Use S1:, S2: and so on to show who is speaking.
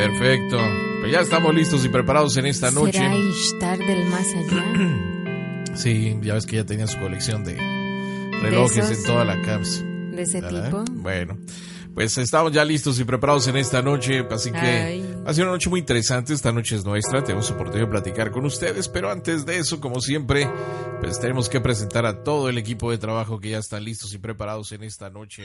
S1: Perfecto. Pues ya estamos listos y preparados en esta noche.
S2: ¿Será Ishtar del más allá?
S1: sí, ya ves que ya tenía su colección de relojes
S2: esos?
S1: en toda la CAPS.
S2: ¿De ese
S1: ¿verdad?
S2: tipo?
S1: Bueno, pues estamos ya listos y preparados en esta noche, así que
S2: Ay.
S1: va a ser una noche muy interesante. Esta noche es nuestra, tenemos oportunidad de platicar con ustedes, pero antes de eso, como siempre, pues tenemos que presentar a todo el equipo de trabajo que ya están listos y preparados en esta noche.